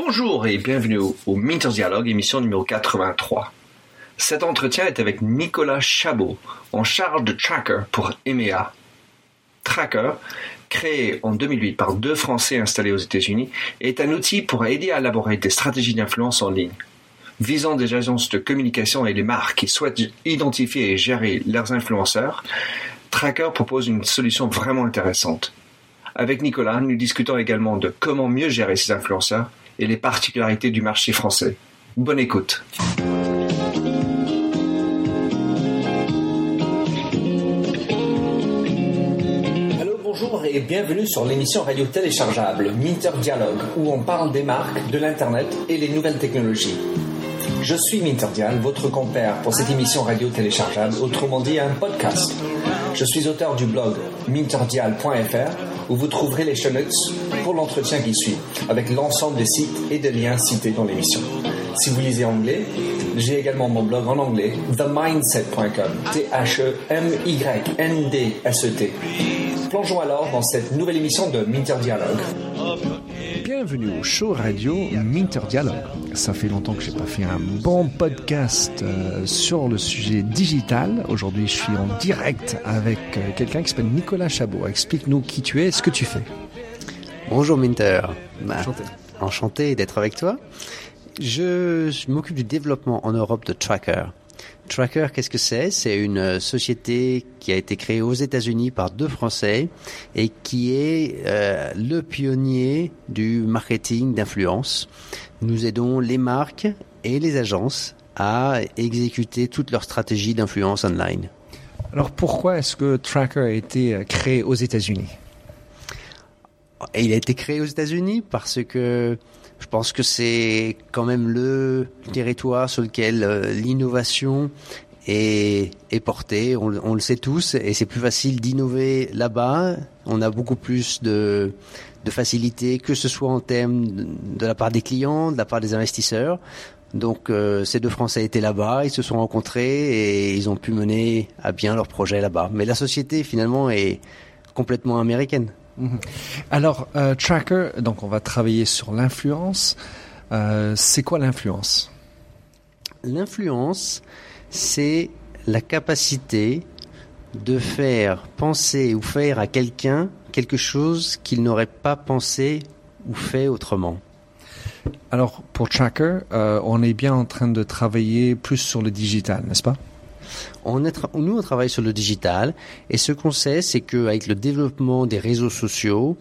Bonjour et bienvenue au, au Minter Dialogue, émission numéro 83. Cet entretien est avec Nicolas Chabot, en charge de Tracker pour EMEA. Tracker, créé en 2008 par deux Français installés aux États-Unis, est un outil pour aider à élaborer des stratégies d'influence en ligne. Visant des agences de communication et les marques qui souhaitent identifier et gérer leurs influenceurs, Tracker propose une solution vraiment intéressante. Avec Nicolas, nous discutons également de comment mieux gérer ces influenceurs et les particularités du marché français. Bonne écoute. Bonjour et bienvenue sur l'émission radio téléchargeable Minter Dialogue où on parle des marques, de l'Internet et les nouvelles technologies. Je suis Minterdial, votre compère pour cette émission radio téléchargeable, autrement dit un podcast. Je suis auteur du blog minterdial.fr où vous trouverez les show notes pour l'entretien qui suit, avec l'ensemble des sites et des liens cités dans l'émission. Si vous lisez anglais, j'ai également mon blog en anglais, themindset.com, T-H-E-M-Y-N-D-S-E-T. Plongeons alors dans cette nouvelle émission de Minter Dialogue. Bienvenue au show radio Minter Dialogue. Ça fait longtemps que j'ai pas fait un bon podcast euh, sur le sujet digital. Aujourd'hui, je suis en direct avec euh, quelqu'un qui s'appelle Nicolas Chabot. Explique-nous qui tu es et ce que tu fais. Bonjour Minter. Bah, Enchanté. enchanté d'être avec toi. Je, je m'occupe du développement en Europe de Tracker. Tracker, qu'est-ce que c'est? C'est une euh, société qui a été créée aux États-Unis par deux Français et qui est euh, le pionnier du marketing d'influence. Nous aidons les marques et les agences à exécuter toute leur stratégie d'influence online. Alors pourquoi est-ce que Tracker a été euh, créé aux États-Unis? Et il a été créé aux États-Unis parce que je pense que c'est quand même le territoire sur lequel euh, l'innovation est, portée. On, le- sait tous et c'est plus facile d'innover là-bas. On a beaucoup plus de, de facilité, que ce soit en termes de, de la part des clients, de la part des investisseurs. Donc euh, ces deux Français étaient là-bas, ils se sont rencontrés et ils ont pu mener à bien leur projet là-bas. Mais la société finalement est complètement américaine. Alors euh, Tracker, donc on va travailler sur l'influence. Euh, c'est quoi l'influence? L'influence, c'est la capacité de faire penser ou faire à quelqu'un quelque chose qu'il n'aurait pas pensé ou fait autrement. Alors pour Tracker, euh, on est bien en train de travailler plus sur le digital, n'est-ce pas? On nous, on travaille sur le digital et ce qu'on sait, c'est qu'avec le développement des réseaux sociaux,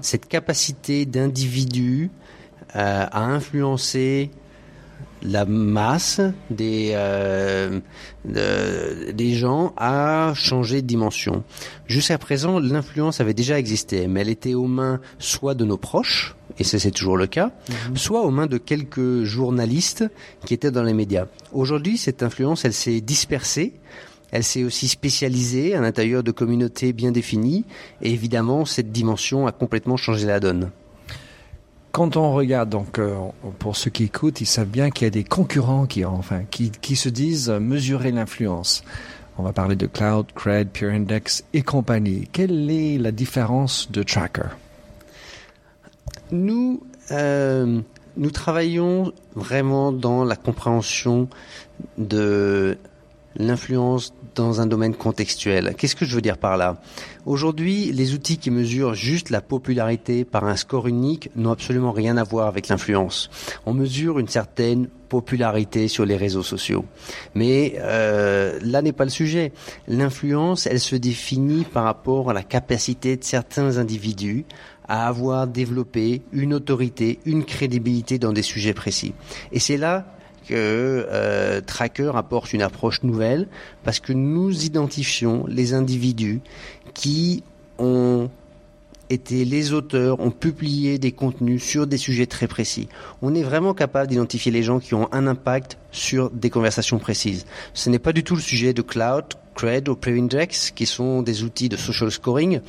cette capacité d'individus euh, à influencer la masse des, euh, de- des gens a changé de dimension. Jusqu'à présent, l'influence avait déjà existé, mais elle était aux mains soit de nos proches, et ça c'est toujours le cas, soit aux mains de quelques journalistes qui étaient dans les médias. Aujourd'hui, cette influence, elle s'est dispersée. Elle s'est aussi spécialisée à l'intérieur de communautés bien définies, et évidemment, cette dimension a complètement changé la donne. Quand on regarde, donc euh, pour ceux qui écoutent, ils savent bien qu'il y a des concurrents qui, enfin, qui, qui se disent mesurer l'influence. On va parler de Cloud, Cred, Pure Index et compagnie. Quelle est la différence de Tracker? Nous, euh, nous travaillons vraiment dans la compréhension de l'influence dans un domaine contextuel. Qu'est-ce que je veux dire par là? Aujourd'hui, les outils qui mesurent juste la popularité par un score unique n'ont absolument rien à voir avec l'influence. On mesure une certaine popularité sur les réseaux sociaux. Mais euh, là n'est pas le sujet. L'influence, elle se définit par rapport à la capacité de certains individus à avoir développé une autorité, une crédibilité dans des sujets précis. Et c'est là que euh, Tracker apporte une approche nouvelle parce que nous identifions les individus qui ont été les auteurs, ont publié des contenus sur des sujets très précis. On est vraiment capable d'identifier les gens qui ont un impact sur des conversations précises. Ce n'est pas du tout le sujet de Cloud, Cred ou Preindex, qui sont des outils de social scoring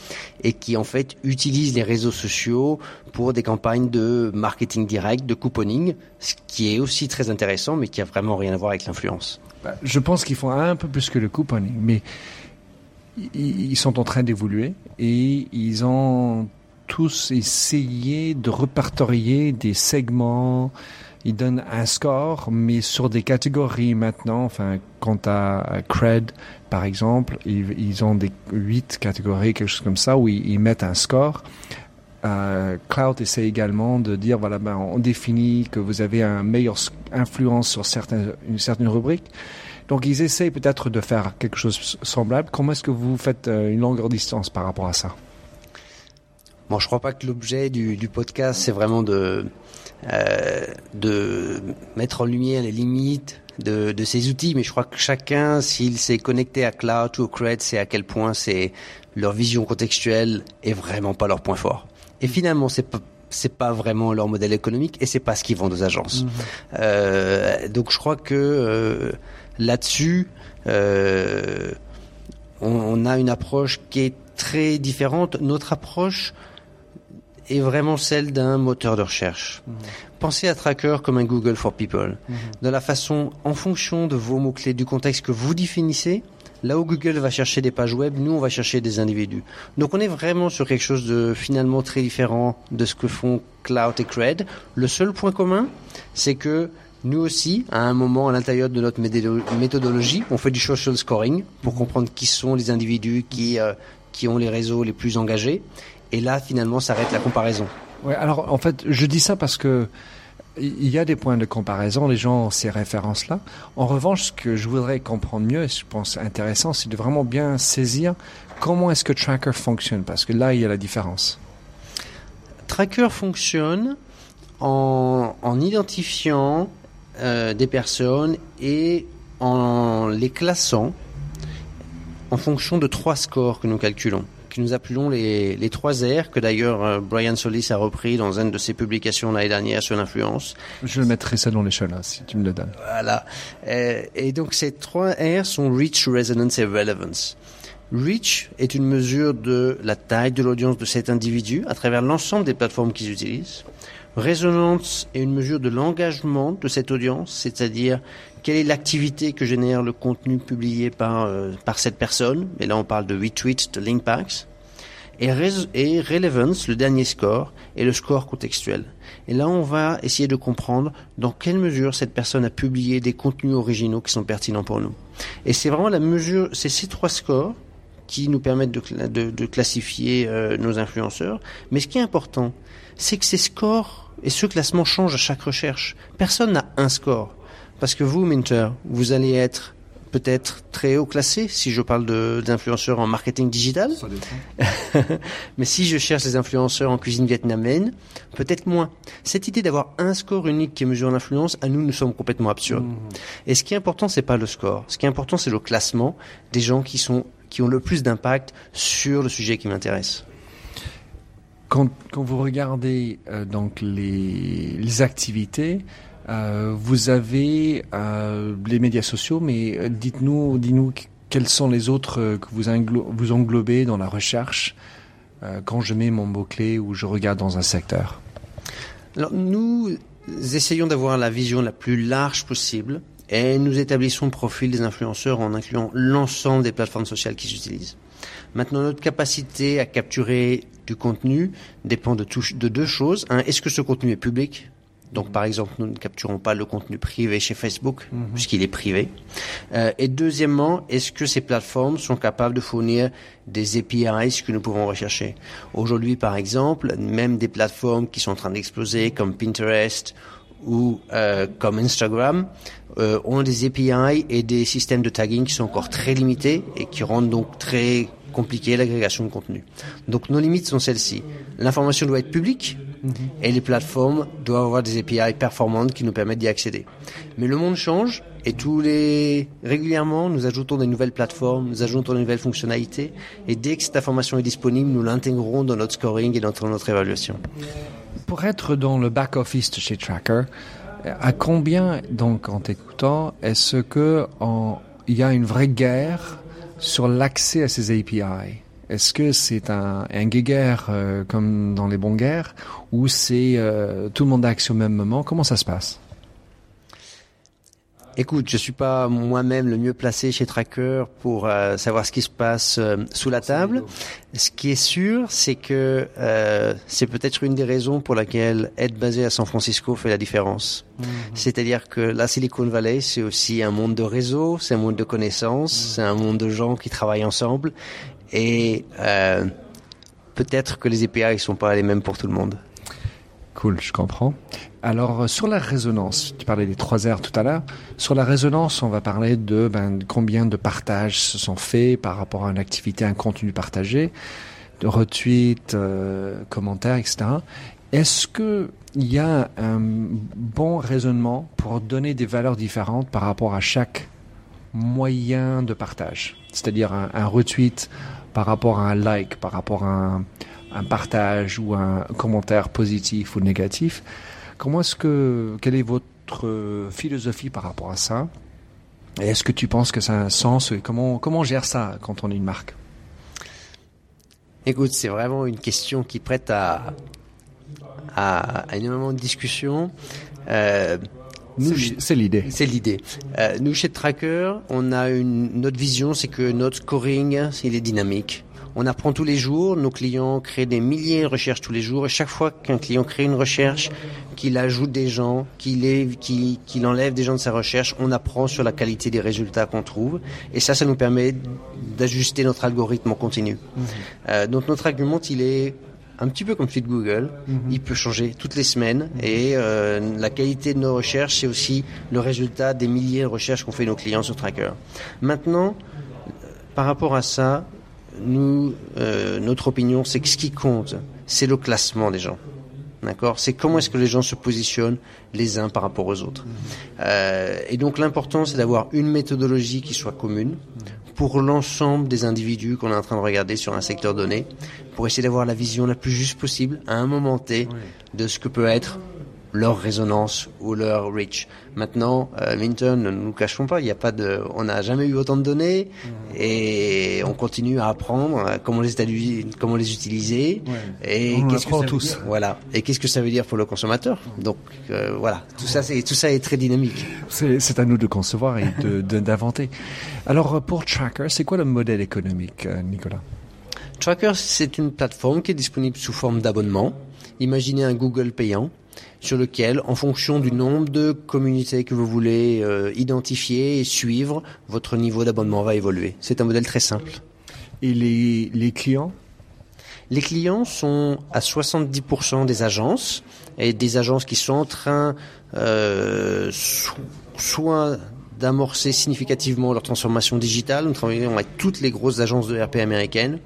et qui en fait utilisent les réseaux sociaux pour des campagnes de marketing direct, de couponing, ce qui est aussi très intéressant, mais qui a vraiment rien à voir avec l'influence. Bah, Je pense qu'ils font un peu plus que le couponing, mais ils sont en train d'évoluer et ils ont tous essayer de répertorier des segments. Ils donnent un score, mais sur des catégories maintenant. Enfin, quant à Cred, par exemple, ils, ont des huit catégories, quelque chose comme ça, où ils, mettent un score. Euh, Cloud essaie également de dire voilà, ben, on définit que vous avez un meilleur influence sur certaines, une certaine rubrique. Donc ils essayent peut-être de faire quelque chose semblable. Comment est-ce que vous faites euh, une longueur distance par rapport à ça? Bon, je crois pas que l'objet du, du, podcast c'est vraiment de euh, de mettre en lumière les limites de, de, ces outils, mais je crois que chacun, s'il s'est connecté à Cloud ou au Cred, c'est à quel point c'est leur vision contextuelle est vraiment pas leur point fort. Et finalement, c'est pas c'est pas vraiment leur modèle économique et c'est pas ce qu'ils vendent aux agences. Mhm. Euh, donc je crois que euh, là-dessus, euh, on, on, a une approche qui est très différente. Notre approche est vraiment celle d'un moteur de recherche. Mhm. Pensez à Tracker comme un Google for People. Mhm. De la façon, en fonction de vos mots-clés, du contexte que vous définissez, Là où Google va chercher des pages web, nous on va chercher des individus. Donc on est vraiment sur quelque chose de finalement très différent de ce que font Cloud et Cred. Le seul point commun, c'est que nous aussi, à un moment à l'intérieur de notre méthodologie, on fait du social scoring pour comprendre qui sont les individus qui, euh, qui ont les réseaux les plus engagés. Et là, finalement, s'arrête la comparaison. Ouais, alors en fait, je dis ça parce que il y a des points de comparaison, les gens ont ces références-là. En revanche, ce que je voudrais comprendre mieux, et je pense intéressant, c'est de vraiment bien saisir comment est-ce que Tracker fonctionne, parce que là, il y a la différence. Tracker fonctionne en, identifiant euh, des personnes et en les classant en fonction de trois scores que nous calculons que nous appelons les, les 3 R, que d'ailleurs euh, Brian Solis a repris dans une de ses publications l'année dernière sur l'influence. Je mettrai ça dans les chaînes, si tu me le donnes. Voilà. Euh, et donc ces 3 R sont Reach, Resonance et Relevance. Reach est une mesure de la taille de l'audience de cet individu à travers l'ensemble des plateformes qu'ils utilisent. Resonance est une mesure de l'engagement de cette audience, c'est-à-dire quelle est l'activité que génère le contenu publié par, euh, par cette personne. Et là, on parle de retweets, de link packs. Et, et relevance, le dernier score, est le score contextuel. Et là, on va essayer de comprendre dans quelle mesure cette personne a publié des contenus originaux qui sont pertinents pour nous. Et c'est vraiment la mesure, c'est ces trois scores qui nous permettent de, de, de classifier euh, nos influenceurs. Mais ce qui est important, c'est que ces scores et ce classement changent à chaque recherche. Personne n'a un score. Parce que vous, Minter, vous allez être peut-être très haut classé si je parle d'influenceurs en marketing digital. Mais si je cherche des influenceurs en cuisine vietnamienne, peut-être moins. Cette idée d'avoir un score unique qui mesure l'influence, à nous, nous sommes complètement absurdes. Mmh. Et ce qui est important, c'est pas le score. Ce qui est important, c'est le classement des gens qui sont qui ont le plus d'impact sur le sujet qui m'intéresse. Quand, vous regardez euh, donc les, activités, euh, vous avez euh, les médias sociaux, mais dites-nous, dites-nous quels sont les autres que vous, englobez dans la recherche quand je mets mon mot-clé ou je regarde dans un secteur? Nous essayons d'avoir la vision la plus large possible et nous établissons le profil des influenceurs en incluant l'ensemble des plateformes sociales qu'ils utilisent. Maintenant, notre capacité à capturer du contenu dépend de, de deux choses. Un, est-ce que ce contenu est public? Donc, par exemple, nous ne capturons pas le contenu privé chez Facebook, mhm. puisqu'il est privé. Euh, et deuxièmement, est-ce que ces plateformes sont capables de fournir des APIs que nous pouvons rechercher? Aujourd'hui, par exemple, même des plateformes qui sont en train d'exploser, comme Pinterest ou euh, comme Instagram, euh, ont des API et des systèmes de tagging qui sont encore très limités et qui rendent donc très compliqué l'agrégation de contenu. Donc nos limites sont celles-ci. L'information doit être publique, Mhm. Et les plateformes doivent avoir des API performantes qui nous permettent d'y accéder. Mais le monde change et tous les régulièrement nous ajoutons des nouvelles plateformes, nous ajoutons de nouvelles fonctionnalités et dès que cette information est disponible, nous l'intégrons dans notre scoring et dans notre évaluation. Pour être dans le back office de chez Tracker, à combien donc en t'écoutant est-ce que il y a une vraie guerre sur l'accès à ces API est-ce que c'est un, un guéguerre euh, comme dans les bons guerres ou c'est euh, tout le monde a accès au même moment? Comment ça se passe? Écoute, je suis pas moi-même le mieux placé chez Tracker pour euh, savoir ce qui se passe euh, sous la table. Ce qui est sûr, c'est que euh, c'est peut-être une des raisons pour laquelle être basé à San Francisco fait la différence. Mhm. C'est-à-dire que la Silicon Valley, c'est aussi un monde de réseau, c'est un monde de connaissances, mhm. c'est un monde de gens qui travaillent ensemble, et peut-être que les API ne sont pas les mêmes pour tout le monde. Cool, je comprends. Alors, euh, sur la résonance, tu parlais des trois R tout à l'heure. Sur la résonance, on va parler de ben, combien de partages se sont faits par rapport à une activité, un contenu partagé, de retweets, euh, commentaires, etc. Est-ce que il y a un bon raisonnement pour donner des valeurs différentes par rapport à chaque moyen de partage? C'est-à-dire un retweet par rapport à un like, par rapport à un, un partage ou un commentaire positif ou négatif. Comment est-ce que, quelle est votre philosophie par rapport à ça? Est-ce que tu penses que ça a un sens comment, comment on gère ça quand on est une marque? Écoute, c'est vraiment une question qui prête à, à, énormément de discussions. Euh, c'est l'idée. C'est l'idée. Euh, nous, chez Tracker, on a une, notre vision, c'est que notre scoring, il est dynamique. On apprend tous les jours, nos clients créent des milliers de recherches tous les jours, et chaque fois qu'un client crée une recherche, qu'il ajoute des gens, qu'il enlève des gens de sa recherche, on apprend sur la qualité des résultats qu'on trouve, et ça, ça nous permet d'ajuster notre algorithme en continu. Mhm. Euh, donc notre argument, il est un petit peu comme celui de Google. Mhm. Il peut changer toutes les semaines et euh, la qualité de nos recherches, c'est aussi le résultat des milliers de recherches qu'ont fait nos clients sur Tracker. Maintenant, par rapport à ça, nous, euh, notre opinion, c'est que ce qui compte, c'est le classement des gens. D'accord? C'est comment est-ce que les gens se positionnent les uns par rapport aux autres. Euh, et donc l'important, c'est d'avoir une méthodologie qui soit commune pour l'ensemble des individus qu'on est en train de regarder sur un secteur donné, pour essayer d'avoir la vision la plus juste possible à un moment T de ce que peut être leur résonance ou leur reach. Maintenant, euh, Minton, ne nous cachons pas, il n'y a pas de, on n'a jamais eu autant de données mmh. et on continue à apprendre euh, comment les comment les utiliser et qu'est-ce que ça tous. Voilà. Et qu'est-ce que ça veut dire pour le consommateur Donc euh, voilà, tout ça c'est tout ça est très dynamique. C'est à nous de concevoir et d'inventer. Alors pour Tracker, c'est quoi le modèle économique, euh, Nicolas? Tracker, c'est une plateforme qui est disponible sous forme d'abonnement. Imaginez un Google payant sur lequel, en fonction du nombre de communautés que vous voulez euh, identifier et suivre, votre niveau d'abonnement va évoluer. C'est un modèle très simple. Et les, les clients? Les clients sont à 70% des agences, et des agences qui sont en train euh, soit d'amorcer significativement leur transformation digitale. Nous travaillons avec toutes les grosses agences de RP américaines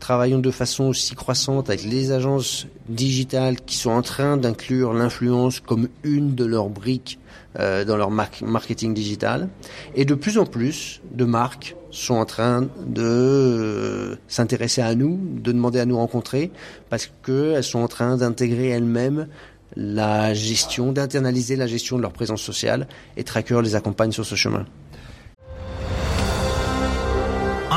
travaillons de façon aussi croissante avec les agences digitales qui sont en train d'inclure l'influence comme une de leurs briques euh, dans leur marketing digital. Et de plus en plus de marques sont en train de euh, s'intéresser à nous, de demander à nous rencontrer, parce qu'elles sont en train d'intégrer elles-mêmes la gestion, d'internaliser la gestion de leur présence sociale, et Tracker les accompagne sur ce chemin.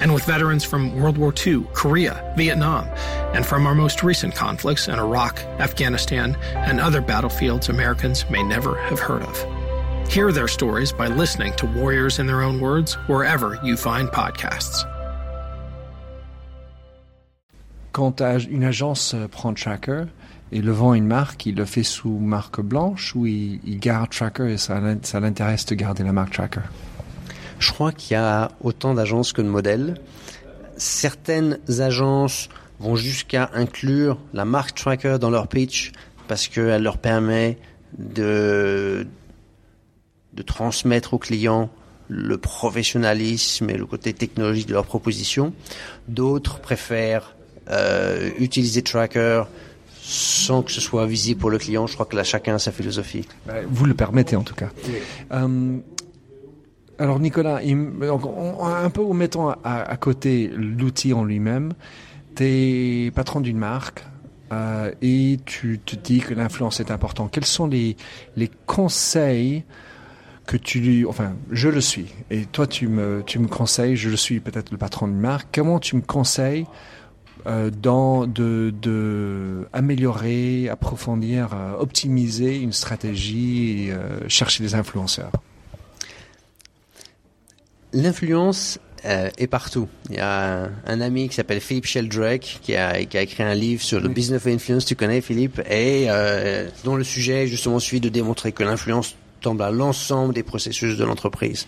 and with veterans from World War II, Korea, Vietnam, and from our most recent conflicts in Iraq, Afghanistan, and other battlefields Americans may never have heard of. Hear their stories by listening to Warriors in Their Own Words wherever you find podcasts. Quand une agence euh, prend Tracker et le vend une marque, il le fait sous marque blanche ou il, garde Tracker et ça l'intéresse de garder la marque Tracker Je crois qu'il y a autant d'agences que de modèles. Certaines agences vont jusqu'à inclure la marque Tracker dans leur pitch parce qu'elle leur permet de, de transmettre aux clients le professionnalisme et le côté technologique de leur proposition. D'autres préfèrent euh, utiliser Tracker sans que ce soit visible pour le client. Je crois que là, chacun a sa philosophie. Vous le permettez en tout cas. Euh, alors Nicolas, un peu en mettant à, côté l'outil en lui-même, tu es patron d'une marque euh, et tu te dis que l'influence est importante. Quels sont les, conseils que tu lui, enfin, je le suis, et toi tu me, tu me conseilles, je le suis peut-être le patron d'une marque, comment tu me conseilles euh, dans de, de, améliorer, approfondir, euh, optimiser une stratégie, et, chercher des influenceurs? L'influence euh, est partout. Il y a un, ami qui s'appelle Philippe Sheldrake qui a, qui a écrit un livre sur le business of influence. Tu connais Philippe? Et euh, dont le sujet est justement celui de démontrer que l'influence à l'ensemble des processus de l'entreprise.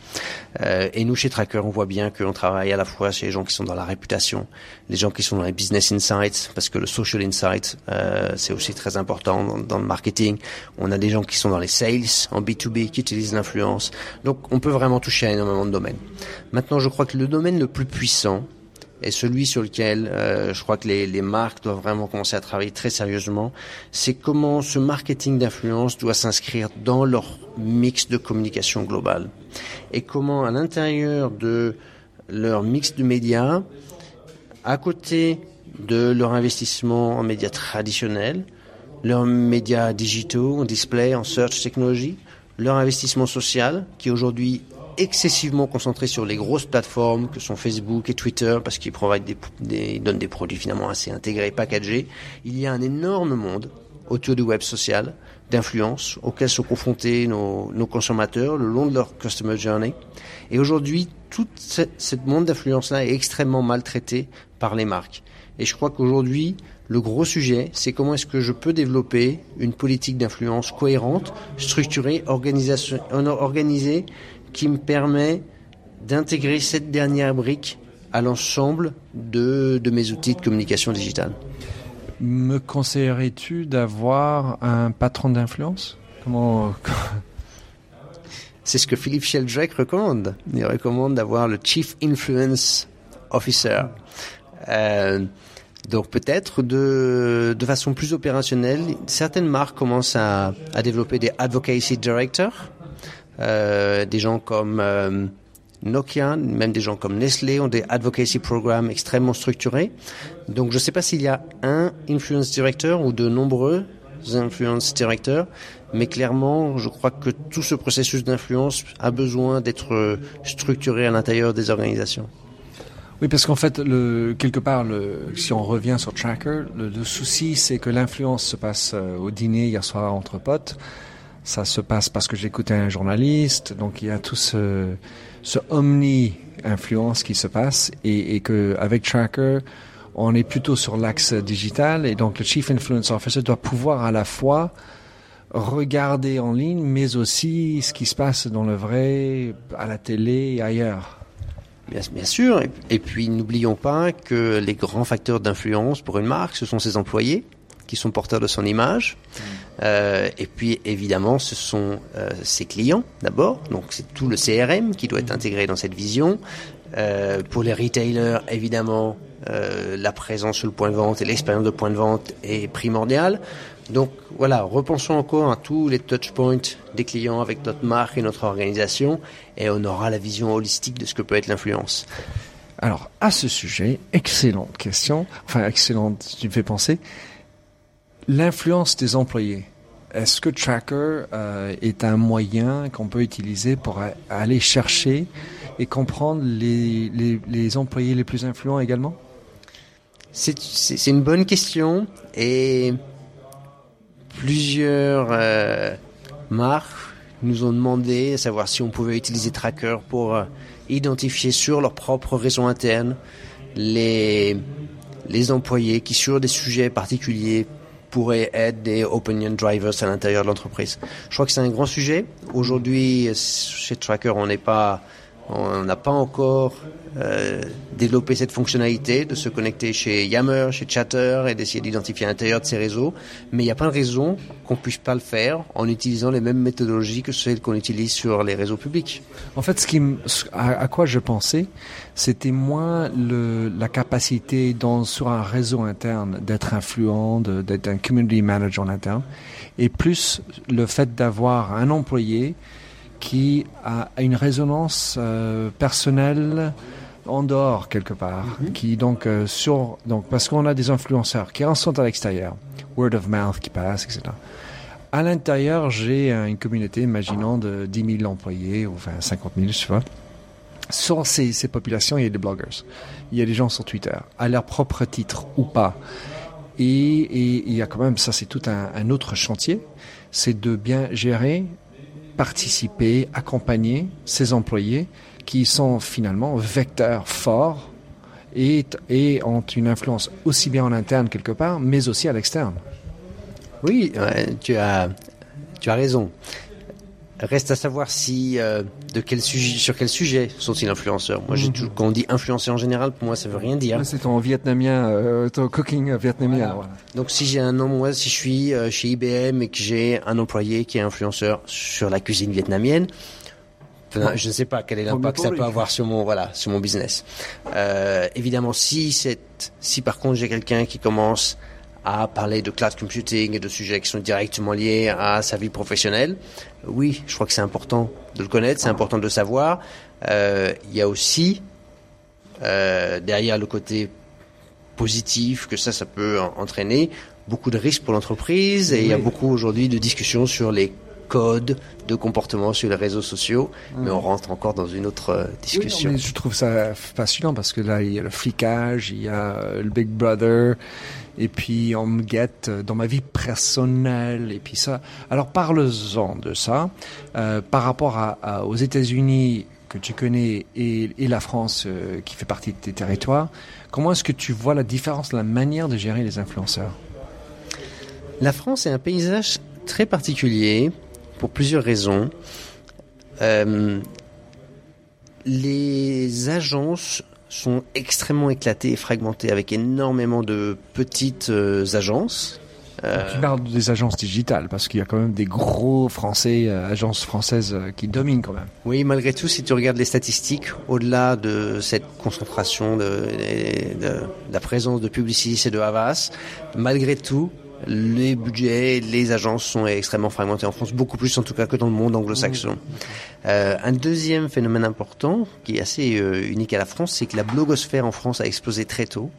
Euh, et nous, chez Tracker, on voit bien qu'on travaille à la fois chez les gens qui sont dans la réputation, les gens qui sont dans les business insights, parce que le social insight, euh, c'est aussi très important dans, dans, le marketing. On a des gens qui sont dans les sales, en B2B, qui utilisent l'influence. Donc, on peut vraiment toucher à énormément de domaines. Maintenant, je crois que le domaine le plus puissant, et celui sur lequel euh, je crois que les, marques doivent vraiment commencer à travailler très sérieusement, c'est comment ce marketing d'influence doit s'inscrire dans leur mix de communication globale. Et comment à l'intérieur de leur mix de médias, à côté de leur investissement en médias traditionnels, leurs médias digitaux, en display, en search technology, leur investissement social, qui aujourd'hui excessivement concentré sur les grosses plateformes que sont Facebook et Twitter parce qu'ils des, des, donnent des produits finalement assez intégrés, packagés. Il y a un énorme monde autour du web social d'influence auquel sont confrontés nos, nos, consommateurs le long de leur customer journey. Et aujourd'hui, tout ce monde d'influence-là est extrêmement maltraité par les marques. Et je crois qu'aujourd'hui, le gros sujet, c'est comment est-ce que je peux développer une politique d'influence cohérente, structurée, organisée qui me permet d'intégrer cette dernière brique à l'ensemble de, de, mes outils de communication digitale. Me conseillerais-tu d'avoir un patron d'influence? Comment C'est ce que Philippe Sheldrake recommande. Il recommande d'avoir le Chief Influence Officer. Euh, donc peut-être de, de façon plus opérationnelle, certaines marques commencent à, à développer des advocacy directors des gens comme euh, Nokia, même des gens comme Nestlé ont des advocacy programmes extrêmement structurés. Donc je ne sais pas s'il y a un influence director ou de nombreux influence directeurs, mais clairement, je crois que tout ce processus d'influence a besoin d'être structuré à l'intérieur des organisations. Oui, parce qu'en fait, quelque part, si on revient sur Tracker, le, le souci, c'est que l'influence se passe euh, au dîner hier soir entre potes ça se passe parce que j'écoutais un journaliste, donc il y a tout ce, ce omni-influence qui se passe et, et que avec Tracker, on est plutôt sur l'axe digital et donc le Chief Influence Officer doit pouvoir à la fois regarder en ligne, mais aussi ce qui se passe dans le vrai, à la télé et ailleurs. Bien sûr. Et, puis n'oublions pas que les grands facteurs d'influence pour une marque, ce sont ses employés qui sont porteurs de son image. Euh, et puis évidemment, ce sont euh, ses clients d'abord. Donc c'est tout le CRM qui doit être intégré dans cette vision. Euh, pour les retailers, évidemment, la présence sur le point de vente et l'expérience de point de vente est primordiale. Donc voilà, repensons encore à tous les touch points des clients avec notre marque et notre organisation, et on aura la vision holistique de ce que peut être l'influence. Alors à ce sujet, excellente question. Enfin excellente, tu me fais penser. L'influence des employés. Est-ce que Tracker euh, est un moyen qu'on peut utiliser pour aller chercher et comprendre les, les, employés les plus influents également? C'est une bonne question et plusieurs euh, marques nous ont demandé à savoir si on pouvait utiliser Tracker pour euh, identifier sur leur propre réseau interne les, les employés qui sur des sujets particuliers pourraient être des opinion drivers à l'intérieur de l'entreprise. Je crois que c'est un grand sujet. Aujourd'hui, chez Tracker, on n'est pas, on n'a pas encore euh, développé cette fonctionnalité de se connecter chez Yammer, chez Chatter et d'essayer d'identifier à l'intérieur de ces réseaux. Mais il n'y a pas de raison qu'on puisse pas le faire en utilisant les mêmes méthodologies que celles qu'on utilise sur les réseaux publics. En fait, ce qui, à, à quoi je pensais, c'était moins le, la capacité dans, sur un réseau interne d'être influent, d'être un community manager en interne, et plus le fait d'avoir un employé qui a une résonance euh, personnelle en dehors quelque part, Mhm. qui donc euh, sur donc parce qu'on a des influenceurs qui en sont à l'extérieur, word of mouth qui passe, etc. À l'intérieur, j'ai euh, une communauté, imaginons de 10 000 employés ou enfin 50 000, je sais pas. Sur ces, ces populations, il y a des bloggers, il y a des gens sur Twitter, à leur propre titre ou pas. Et, et il y a quand même, ça c'est tout un, un autre chantier, c'est de bien gérer, participer, accompagner ces employés qui sont finalement vecteurs forts et, ont une influence aussi bien en interne quelque part, mais aussi à l'externe. Oui, ouais, tu as, tu raison. Reste à savoir si euh, de quel sujet, sur quel sujet sont-ils influenceurs. Moi, j'ai toujours- quand on dit influenceur en général, pour moi, ça veut rien dire. C'est ton vietnamien, euh, ton cooking vietnamien. voilà. Donc, si j'ai un nom, moi, si je suis euh, chez IBM et que j'ai un employé qui est influenceur sur la cuisine vietnamienne, enfin, je ne sais pas quel est l'impact que ça peut avoir sur mon, voilà, sur mon business. Euh, évidemment, si c'est, si par contre j'ai quelqu'un qui commence à parler de cloud computing et de sujets qui sont directement liés à sa vie professionnelle, oui, je crois que c'est important de le connaître, c'est important de le savoir. Euh, Il y a aussi euh, derrière le côté positif que ça, ça peut en- entraîner beaucoup de risques pour l'entreprise et il y a beaucoup aujourd'hui de discussions sur les codes de comportement sur les réseaux sociaux, mais on rentre encore dans une autre euh, Oui, non, discussion. mais je trouve ça fascinant parce que là, il y a le flicage, il y a le Big Brother, et puis on me guette dans ma vie personnelle, et puis ça. Alors parle-en de ça. Euh, par rapport aux États-Unis que tu connais et, et la France euh, qui fait partie de tes territoires, comment est-ce que tu vois la différence, la manière de gérer les influenceurs? La France est un paysage très particulier pour plusieurs raisons. Euh, les agences sont extrêmement éclatées et fragmentées avec énormément de petites euh, agences. Euh, Tu parles des agences digitales parce qu'il y a quand même des gros Français, euh, agences françaises euh, qui dominent quand même. Oui, malgré tout, si tu regardes les statistiques, au-delà de cette concentration de, de- de la présence de Publicis et de Havas, malgré tout, les budgets, les agences sont extrêmement fragmentés en France, beaucoup plus en tout cas que dans le monde anglo-saxon. Euh, un deuxième phénomène important, qui est assez euh, unique à la France, c'est que la blogosphère en France a explosé très tôt.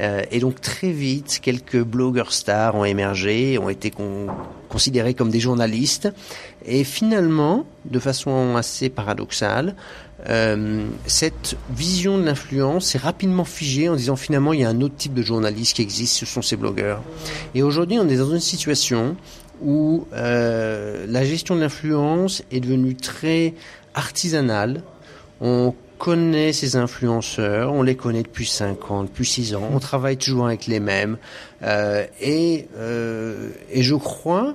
Euh, et donc très vite, quelques blogueurs stars ont émergé, ont été con- considérés comme des journalistes. Et finalement, de façon assez paradoxale, euh, cette vision de l'influence s'est rapidement figée en disant finalement il y a un autre type de journaliste qui existe, ce sont ces blogueurs. Et aujourd'hui, on est dans une situation où euh, la gestion de l'influence est devenue très artisanale. On connaît ces influenceurs, on les connaît depuis 5 ans, depuis 6 ans, on travaille toujours avec les mêmes. Euh, et, euh, et je crois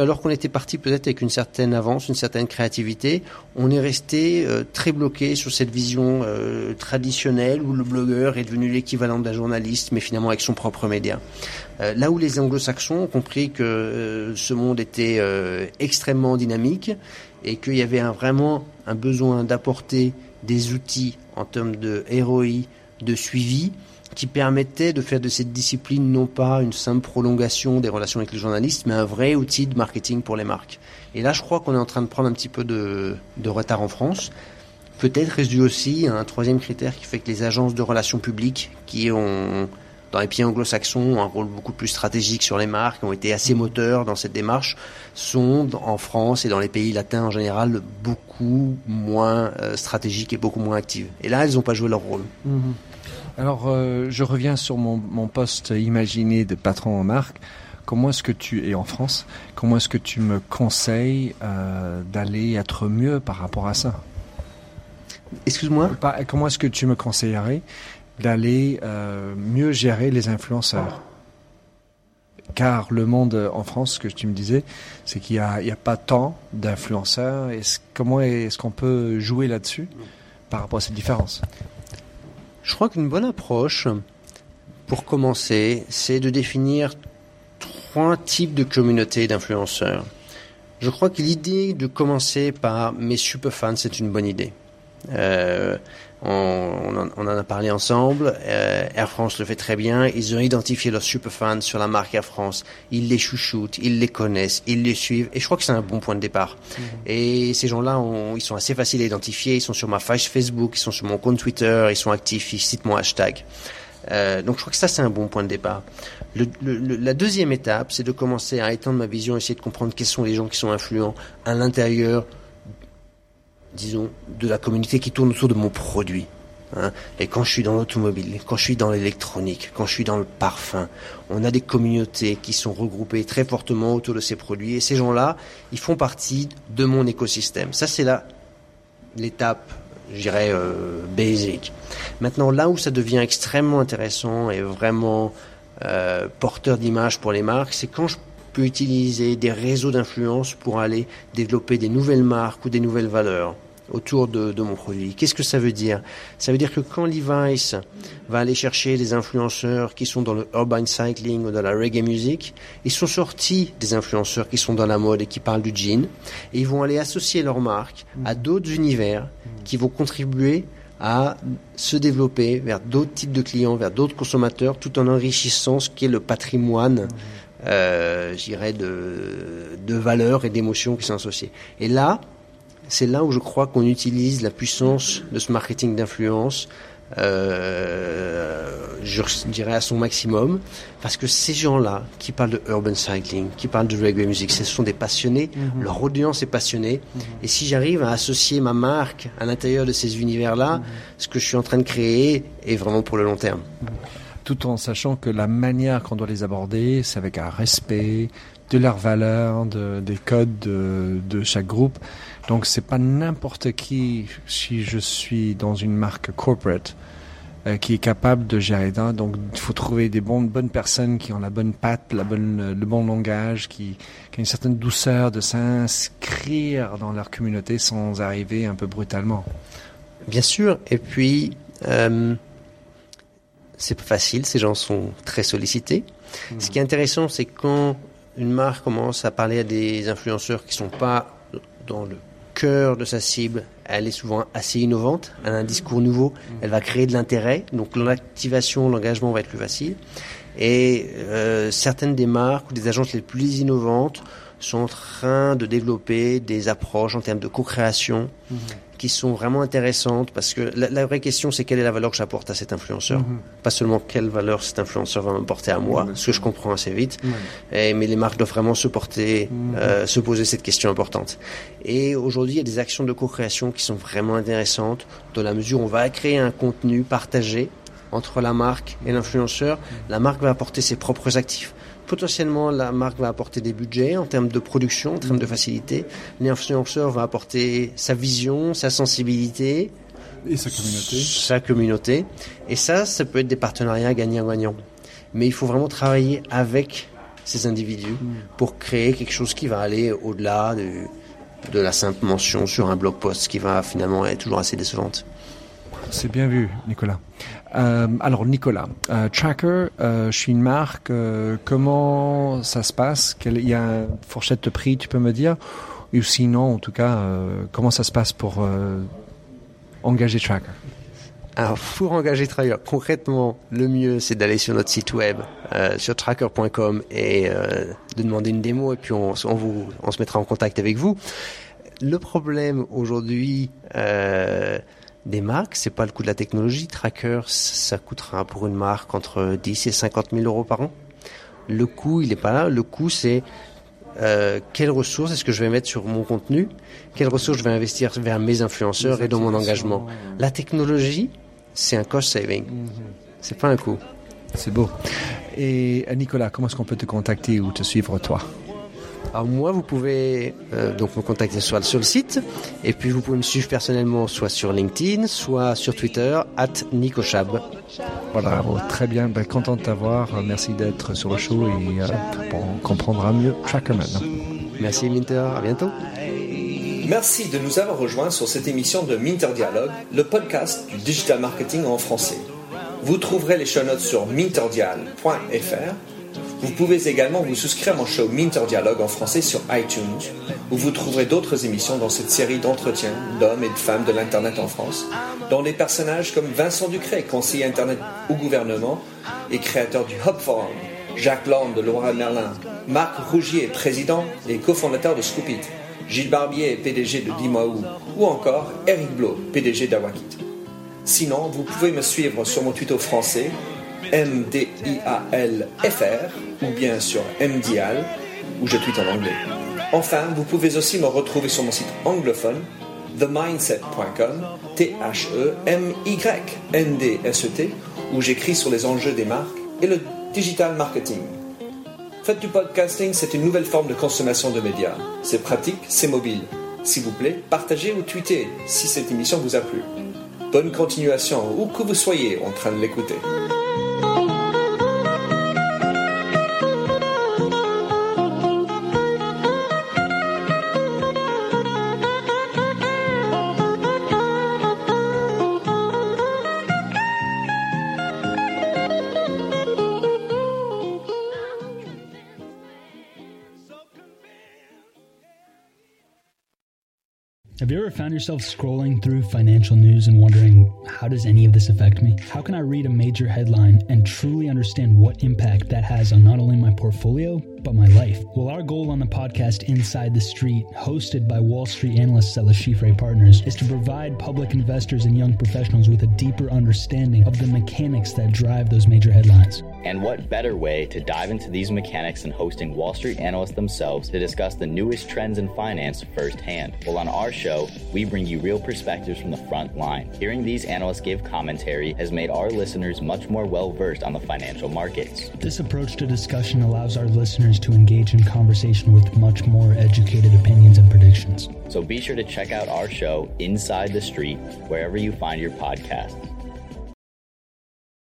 alors qu'on était parti peut-être avec une certaine avance, une certaine créativité, on est resté euh, très bloqué sur cette vision euh, traditionnelle où le blogueur est devenu l'équivalent d'un journaliste, mais finalement avec son propre média. Euh, là où les anglo-saxons ont compris que euh, ce monde était euh, extrêmement dynamique et qu'il y avait un- vraiment un besoin d'apporter des outils en termes de ROI, de suivi, qui permettaient de faire de cette discipline non pas une simple prolongation des relations avec les journalistes, mais un vrai outil de marketing pour les marques. Et là, je crois qu'on est en train de prendre un petit peu de, retard en France. Peut-être reste dû aussi à un troisième critère qui fait que les agences de relations publiques, qui ont, dans les pays anglo-saxons, un rôle beaucoup plus stratégique sur les marques, ont été assez moteurs dans cette démarche, sont en France et dans les pays latins en général beaucoup moins euh, stratégiques et beaucoup moins actives. Et là, elles n'ont pas joué leur rôle. Alors, euh, je reviens sur mon, mon poste imaginé de patron en marque. Comment est-ce que tu es en France Comment est-ce que tu me conseilles euh, d'aller être mieux par rapport à ça? Excuse-moi? Comment est-ce que tu me conseillerais d'aller euh, mieux gérer les influenceurs? Car le monde en France, ce que tu me disais, c'est qu'il n'y a, il y a pas tant d'influenceurs. Comment est-ce qu'on peut jouer là-dessus par rapport à cette différence? Je crois qu'une bonne approche, pour commencer, c'est de définir trois types de communautés d'influenceurs. Je crois que l'idée de commencer par mes superfans, c'est une bonne idée. Euh, on, en, a parlé ensemble. Euh, Air France le fait très bien. Ils ont identifié leurs superfans sur la marque Air France. Ils les chouchoutent, ils les connaissent, ils les suivent. Et je crois que c'est un bon point de départ. Mhm. Et ces gens-là, ils sont assez faciles à identifier. Ils sont sur ma page Facebook, ils sont sur mon compte Twitter, ils sont actifs, ils citent mon hashtag. Euh, donc je crois que ça c'est un bon point de départ. Le, la deuxième étape, c'est de commencer à étendre ma vision, essayer de comprendre quels sont les gens qui sont influents à l'intérieur disons, de la communauté qui tourne autour de mon produit. Hein. Et quand je suis dans l'automobile, quand je suis dans l'électronique, quand je suis dans le parfum, on a des communautés qui sont regroupées très fortement autour de ces produits. Et ces gens-là, ils font partie de mon écosystème. Ça, c'est là l'étape, je dirais, euh, basic. Maintenant, là où ça devient extrêmement intéressant et vraiment euh, porteur d'image pour les marques, c'est quand je peux utiliser des réseaux d'influence pour aller développer des nouvelles marques ou des nouvelles valeurs autour de, mon produit. Qu'est-ce que ça veut dire? Ça veut dire que quand Levi's va aller chercher des influenceurs qui sont dans le urban cycling ou dans la reggae music, ils sont sortis des influenceurs qui sont dans la mode et qui parlent du jean, et ils vont aller associer leur marque à d'autres univers qui vont contribuer à se développer vers d'autres types de clients, vers d'autres consommateurs, tout en enrichissant ce qu'est le patrimoine euh, j'irais, de, de valeurs et d'émotions qui sont associées. Et là, c'est là où je crois qu'on utilise la puissance de ce marketing d'influence, euh, je dirais à son maximum, parce que ces gens-là qui parlent de urban cycling, qui parlent de reggae music, ce sont des passionnés, mhm. leur audience est passionnée, mhm. et si j'arrive à associer ma marque à l'intérieur de ces univers-là, mhm. ce que je suis en train de créer est vraiment pour le long terme tout en sachant que la manière qu'on doit les aborder, c'est avec un respect de leurs valeurs, de, des codes de, de chaque groupe. Donc c'est pas n'importe qui, si je suis dans une marque corporate, euh, qui est capable de gérer ça. Donc il faut trouver des bonnes, bonnes personnes qui ont la bonne patte, la bonne, le bon langage, qui, qui ont une certaine douceur de s'inscrire dans leur communauté sans arriver un peu brutalement. Bien sûr. Et puis, euh, c'est pas facile, ces gens sont très sollicités. Ce qui est intéressant, c'est quand une marque commence à parler à des influenceurs qui sont pas dans le cœur de sa cible, elle est souvent assez innovante, elle a un discours nouveau, elle va créer de l'intérêt, donc l'activation, l'engagement va être plus facile. Et euh, certaines des marques ou des agences les plus innovantes sont en train de développer des approches en termes de co-création. Qui sont vraiment intéressantes parce que la, vraie question c'est quelle est la valeur que j'apporte à cet influenceur. Mhm. Pas seulement quelle valeur cet influenceur va m'apporter à moi, ce que je comprends assez vite, et, mais les marques doivent vraiment se porter, mhm. euh, se poser cette question importante. Et aujourd'hui il y a des actions de co-création qui sont vraiment intéressantes dans la mesure où on va créer un contenu partagé entre la marque et l'influenceur. La marque va apporter ses propres actifs potentiellement la marque va apporter des budgets en termes de production, en termes de facilité. L'influenceur va apporter sa vision, sa sensibilité. Et sa communauté. Sa communauté. Et ça, ça peut être des partenariats gagnant-gagnant. Mais il faut vraiment travailler avec ces individus hmm. pour créer quelque chose qui va aller au-delà de, de la simple mention sur un blog post qui va finalement être toujours assez décevante. C'est bien vu, Nicolas. Euh, alors Nicolas, euh, Tracker, euh, je suis une marque. comment ça se passe? Il y a une fourchette de prix, tu peux me dire? Ou sinon, en tout cas, comment ça se passe pour engager Tracker? Alors, pour engager Tracker, concrètement, le mieux, c'est d'aller sur notre site web, sur tracker.com, et de demander une démo, et puis on, se mettra en contact avec vous. Le problème aujourd'hui, des marques, c'est pas le coût de la technologie. Tracker, ça coûtera pour une marque entre 10 et 50 000 euros par an. Le coût, il n'est pas là. Le coût, c'est euh, quelles ressources est-ce que je vais mettre sur mon contenu? Quelles ressources je vais investir vers mes influenceurs et dans mon engagement? La technologie, c'est un cost saving. Mhm. C'est pas un coût. C'est beau. Et euh, Nicolas, comment est-ce qu'on peut te contacter ou te suivre toi? Alors moi, vous pouvez euh, donc me contacter soit sur le site, et puis vous pouvez me suivre personnellement soit sur LinkedIn, soit sur Twitter, at Nicochab. Voilà, très bien, ben, content de t'avoir, merci d'être sur le show et euh, on comprendra mieux Tracker maintenant. Merci Minter, à bientôt. Merci de nous avoir rejoints sur cette émission de Minter Dialogue, le podcast du digital marketing en français. Vous trouverez les show notes sur minterdial.fr Vous pouvez également vous souscrire à mon show Minter Dialogue en français sur iTunes, où vous trouverez d'autres émissions dans cette série d'entretiens d'hommes et de femmes de l'Internet en France, dont des personnages comme Vincent Ducret, conseiller Internet au gouvernement et créateur du Hub Forum, Jacques Land de Laura Merlin, Marc Rougier, président et cofondateur de Scoopit, Gilles Barbier, PDG de Dimaou, ou encore Eric Blo, PDG d'Awakit. Sinon, vous pouvez me suivre sur mon tuto français M-D-I-A-L-F-R ou bien sur MDIAL où je tweete en anglais. Enfin, vous pouvez aussi me retrouver sur mon site anglophone themindset.com T-H-E-M-Y-N-D-S-E-T où j'écris sur les enjeux des marques et le digital marketing. Faites du podcasting, c'est une nouvelle forme de consommation de médias. C'est pratique, c'est mobile. S'il vous plaît, partagez ou tweetez si cette émission vous a plu. Bonne continuation, où que vous soyez en train de l'écouter. Have you ever found yourself scrolling through financial news and wondering, how does any of this affect me? How can I read a major headline and truly understand what impact that has on not only my portfolio, but my life? Well, our goal on the podcast Inside the Street, hosted by Wall Street analysts at Le Chiffre Partners, is to provide public investors and young professionals with a deeper understanding of the mechanics that drive those major headlines. And what better way to dive into these mechanics than hosting Wall Street analysts themselves to discuss the newest trends in finance firsthand? Well, on our show, we bring you real perspectives from the front line. Hearing these analysts give commentary has made our listeners much more well versed on the financial markets. This approach to discussion allows our listeners to engage in conversation with much more educated opinions and predictions. So be sure to check out our show, Inside the Street, wherever you find your podcasts.